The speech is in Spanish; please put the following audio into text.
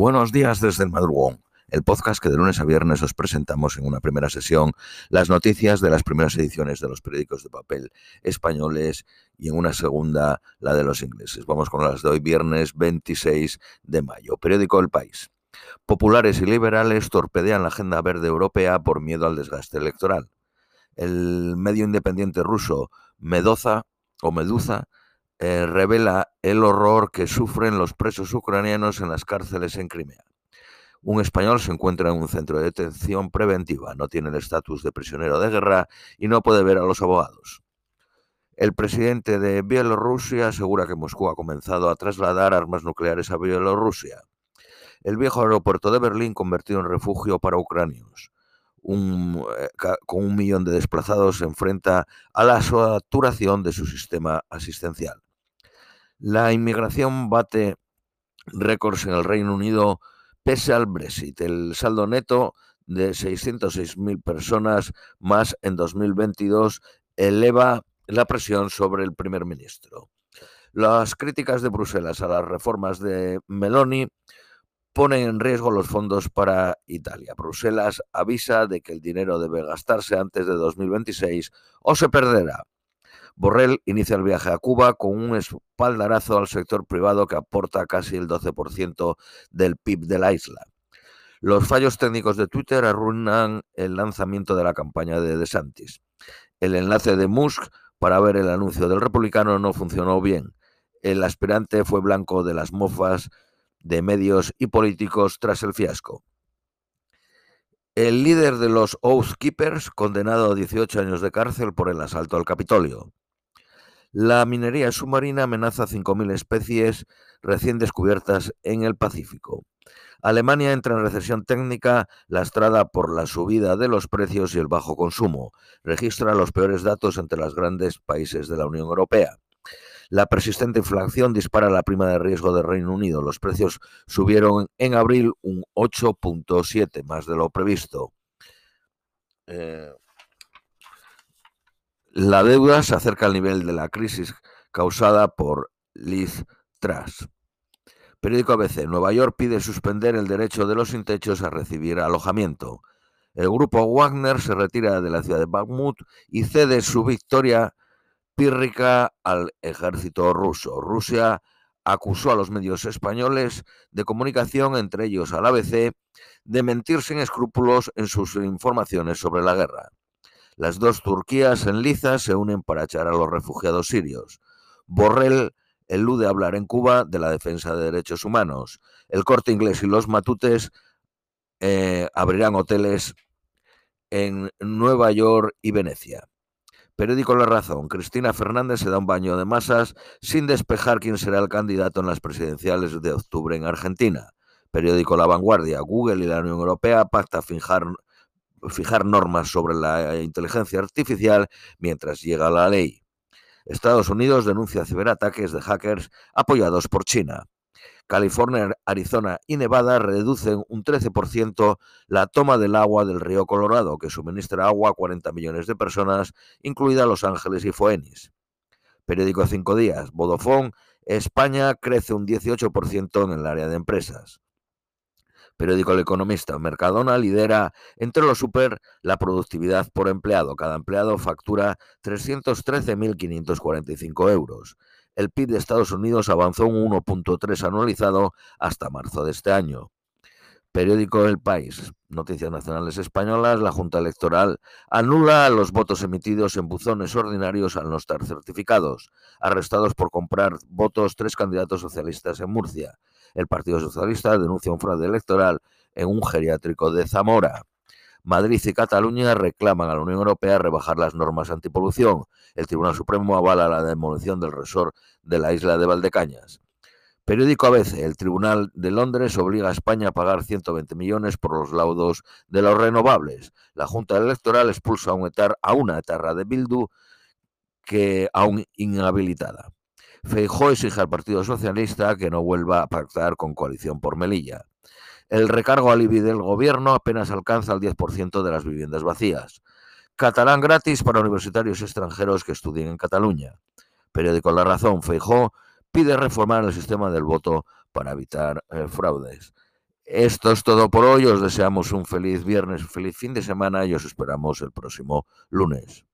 Buenos días desde el madrugón, el podcast que de lunes a viernes os presentamos en una primera sesión las noticias de las primeras ediciones de los periódicos de papel españoles y en una segunda la de los ingleses. Vamos con las de hoy, viernes 26 de mayo. Periódico El País. Populares y liberales torpedean la agenda verde europea por miedo al desgaste electoral. El medio independiente ruso Medoza o Meduza eh, revela el horror que sufren los presos ucranianos en las cárceles en Crimea. Un español se encuentra en un centro de detención preventiva, no tiene el estatus de prisionero de guerra y no puede ver a los abogados. El presidente de Bielorrusia asegura que Moscú ha comenzado a trasladar armas nucleares a Bielorrusia. El viejo aeropuerto de Berlín convertido en refugio para ucranianos. Eh, con un millón de desplazados se enfrenta a la saturación de su sistema asistencial. La inmigración bate récords en el Reino Unido pese al Brexit. El saldo neto de 606.000 personas más en 2022 eleva la presión sobre el primer ministro. Las críticas de Bruselas a las reformas de Meloni ponen en riesgo los fondos para Italia. Bruselas avisa de que el dinero debe gastarse antes de 2026 o se perderá. Borrell inicia el viaje a Cuba con un espaldarazo al sector privado que aporta casi el 12% del PIB de la isla. Los fallos técnicos de Twitter arruinan el lanzamiento de la campaña de DeSantis. El enlace de Musk para ver el anuncio del republicano no funcionó bien. El aspirante fue blanco de las mofas de medios y políticos tras el fiasco. El líder de los Oath Keepers, condenado a 18 años de cárcel por el asalto al Capitolio. La minería submarina amenaza 5.000 especies recién descubiertas en el Pacífico. Alemania entra en recesión técnica lastrada por la subida de los precios y el bajo consumo. Registra los peores datos entre los grandes países de la Unión Europea. La persistente inflación dispara la prima de riesgo del Reino Unido. Los precios subieron en abril un 8.7 más de lo previsto. Eh, la deuda se acerca al nivel de la crisis causada por Liz Truss. Periódico ABC. Nueva York pide suspender el derecho de los sin techos a recibir alojamiento. El grupo Wagner se retira de la ciudad de Bakhmut y cede su victoria pírrica al ejército ruso. Rusia acusó a los medios españoles de comunicación, entre ellos al ABC, de mentir sin escrúpulos en sus informaciones sobre la guerra. Las dos Turquías en liza se unen para echar a los refugiados sirios. Borrell elude hablar en Cuba de la defensa de derechos humanos. El corte inglés y los matutes eh, abrirán hoteles en Nueva York y Venecia. Periódico La Razón. Cristina Fernández se da un baño de masas sin despejar quién será el candidato en las presidenciales de octubre en Argentina. Periódico La Vanguardia. Google y la Unión Europea pacta fijar fijar normas sobre la inteligencia artificial mientras llega la ley. Estados Unidos denuncia ciberataques de hackers apoyados por China. California, Arizona y Nevada reducen un 13% la toma del agua del río Colorado, que suministra agua a 40 millones de personas, incluida Los Ángeles y Phoenix. Periódico Cinco Días. Vodafone, España crece un 18% en el área de empresas. Periódico El Economista. Mercadona lidera entre los super la productividad por empleado. Cada empleado factura 313.545 euros. El PIB de Estados Unidos avanzó un 1.3 anualizado hasta marzo de este año. Periódico El País. Noticias nacionales españolas. La Junta Electoral anula los votos emitidos en buzones ordinarios al no estar certificados. Arrestados por comprar votos tres candidatos socialistas en Murcia. El Partido Socialista denuncia un fraude electoral en un geriátrico de Zamora. Madrid y Cataluña reclaman a la Unión Europea rebajar las normas antipolución. El Tribunal Supremo avala la demolición del resort de la isla de Valdecañas. Periódico ABC. El Tribunal de Londres obliga a España a pagar 120 millones por los laudos de los renovables. La Junta Electoral expulsa a, un a una etarra de Bildu que aún inhabilitada. Feijó exige al Partido Socialista que no vuelva a pactar con Coalición por Melilla. El recargo al IBI del gobierno apenas alcanza el 10% de las viviendas vacías. Catalán gratis para universitarios extranjeros que estudien en Cataluña. Periódico La Razón, Feijó pide reformar el sistema del voto para evitar eh, fraudes. Esto es todo por hoy. Os deseamos un feliz viernes, un feliz fin de semana y os esperamos el próximo lunes.